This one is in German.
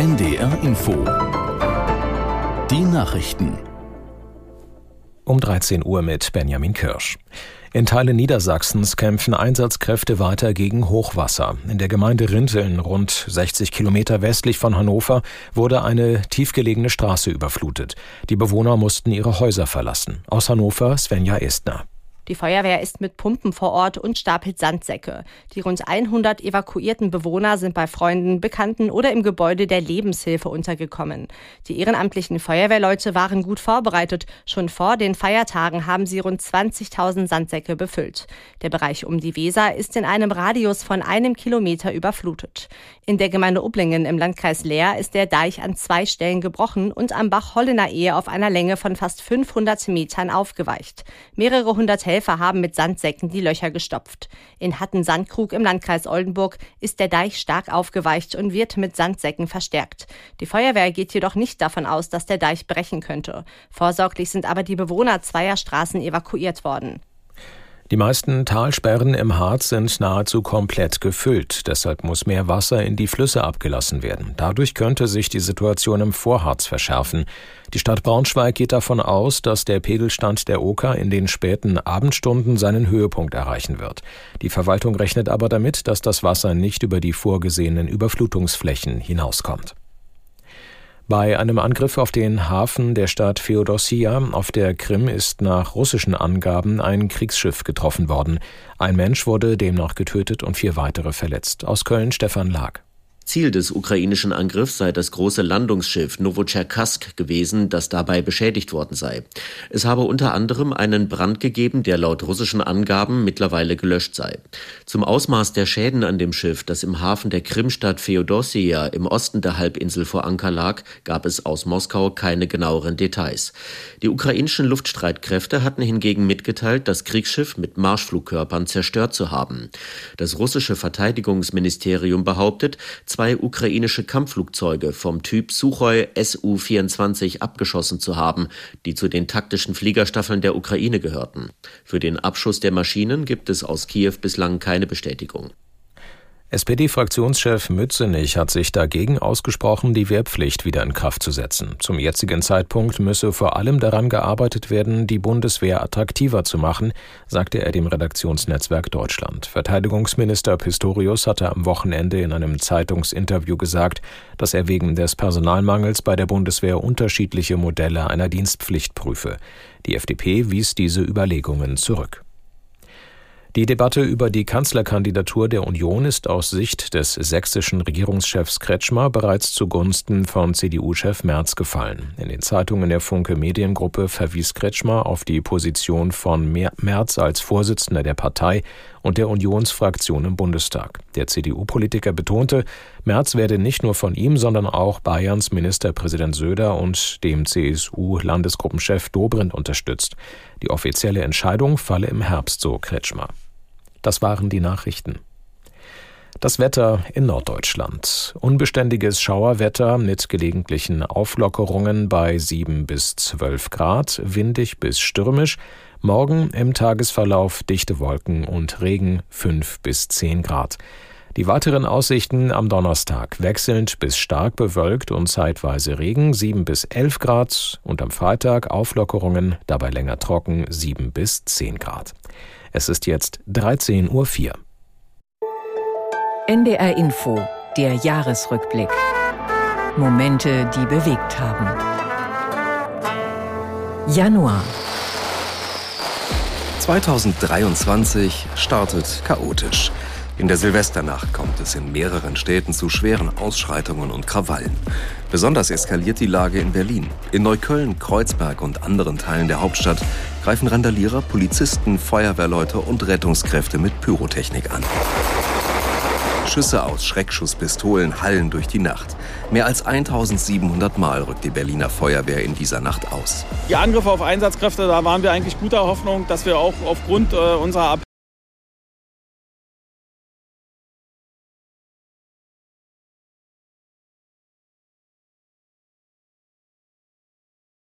NDR Info. Die Nachrichten. Um 13 Uhr mit Benjamin Kirsch. In Teilen Niedersachsens kämpfen Einsatzkräfte weiter gegen Hochwasser. In der Gemeinde Rinteln, rund 60 Kilometer westlich von Hannover, wurde eine tiefgelegene Straße überflutet. Die Bewohner mussten ihre Häuser verlassen. Aus Hannover Svenja Estner. Die Feuerwehr ist mit Pumpen vor Ort und stapelt Sandsäcke. Die rund 100 evakuierten Bewohner sind bei Freunden, Bekannten oder im Gebäude der Lebenshilfe untergekommen. Die ehrenamtlichen Feuerwehrleute waren gut vorbereitet. Schon vor den Feiertagen haben sie rund 20.000 Sandsäcke befüllt. Der Bereich um die Weser ist in einem Radius von einem Kilometer überflutet. In der Gemeinde Ublingen im Landkreis Leer ist der Deich an zwei Stellen gebrochen und am Bach Hollener Ehe auf einer Länge von fast 500 Metern aufgeweicht. Mehrere hundert Helfer Helfer haben mit Sandsäcken die Löcher gestopft. In Hatten-Sandkrug im Landkreis Oldenburg ist der Deich stark aufgeweicht und wird mit Sandsäcken verstärkt. Die Feuerwehr geht jedoch nicht davon aus, dass der Deich brechen könnte. Vorsorglich sind aber die Bewohner zweier Straßen evakuiert worden. Die meisten Talsperren im Harz sind nahezu komplett gefüllt. Deshalb muss mehr Wasser in die Flüsse abgelassen werden. Dadurch könnte sich die Situation im Vorharz verschärfen. Die Stadt Braunschweig geht davon aus, dass der Pegelstand der Oker in den späten Abendstunden seinen Höhepunkt erreichen wird. Die Verwaltung rechnet aber damit, dass das Wasser nicht über die vorgesehenen Überflutungsflächen hinauskommt. Bei einem Angriff auf den Hafen der Stadt Feodossia auf der Krim ist nach russischen Angaben ein Kriegsschiff getroffen worden. Ein Mensch wurde demnach getötet und vier weitere verletzt. Aus Köln Stefan Lag. Ziel des ukrainischen Angriffs sei das große Landungsschiff Novocherkassk gewesen, das dabei beschädigt worden sei. Es habe unter anderem einen Brand gegeben, der laut russischen Angaben mittlerweile gelöscht sei. Zum Ausmaß der Schäden an dem Schiff, das im Hafen der Krimstadt Feodossia im Osten der Halbinsel vor Anker lag, gab es aus Moskau keine genaueren Details. Die ukrainischen Luftstreitkräfte hatten hingegen mitgeteilt, das Kriegsschiff mit Marschflugkörpern zerstört zu haben. Das russische Verteidigungsministerium behauptet, zwei ukrainische Kampfflugzeuge vom Typ Suchoi Su-24 abgeschossen zu haben, die zu den taktischen Fliegerstaffeln der Ukraine gehörten. Für den Abschuss der Maschinen gibt es aus Kiew bislang keine Bestätigung. SPD-Fraktionschef Mützenich hat sich dagegen ausgesprochen, die Wehrpflicht wieder in Kraft zu setzen. Zum jetzigen Zeitpunkt müsse vor allem daran gearbeitet werden, die Bundeswehr attraktiver zu machen, sagte er dem Redaktionsnetzwerk Deutschland. Verteidigungsminister Pistorius hatte am Wochenende in einem Zeitungsinterview gesagt, dass er wegen des Personalmangels bei der Bundeswehr unterschiedliche Modelle einer Dienstpflicht prüfe. Die FDP wies diese Überlegungen zurück. Die Debatte über die Kanzlerkandidatur der Union ist aus Sicht des sächsischen Regierungschefs Kretschmer bereits zugunsten von CDU-Chef Merz gefallen. In den Zeitungen der Funke Mediengruppe verwies Kretschmer auf die Position von Merz als Vorsitzender der Partei und der Unionsfraktion im Bundestag. Der CDU-Politiker betonte, Merz werde nicht nur von ihm, sondern auch Bayerns Ministerpräsident Söder und dem CSU-Landesgruppenchef Dobrindt unterstützt. Die offizielle Entscheidung falle im Herbst, so Kretschmer. Das waren die Nachrichten. Das Wetter in Norddeutschland. Unbeständiges Schauerwetter mit gelegentlichen Auflockerungen bei 7 bis 12 Grad, windig bis stürmisch. Morgen im Tagesverlauf dichte Wolken und Regen 5 bis 10 Grad. Die weiteren Aussichten am Donnerstag wechselnd bis stark bewölkt und zeitweise Regen 7 bis 11 Grad und am Freitag Auflockerungen, dabei länger trocken 7 bis 10 Grad. Es ist jetzt 13.04 Uhr. NDR Info, der Jahresrückblick. Momente, die bewegt haben. Januar. 2023 startet chaotisch. In der Silvesternacht kommt es in mehreren Städten zu schweren Ausschreitungen und Krawallen. Besonders eskaliert die Lage in Berlin. In Neukölln, Kreuzberg und anderen Teilen der Hauptstadt greifen Randalierer, Polizisten, Feuerwehrleute und Rettungskräfte mit Pyrotechnik an. Schüsse aus Schreckschusspistolen hallen durch die Nacht. Mehr als 1700 Mal rückt die Berliner Feuerwehr in dieser Nacht aus. Die Angriffe auf Einsatzkräfte, da waren wir eigentlich guter Hoffnung, dass wir auch aufgrund äh, unserer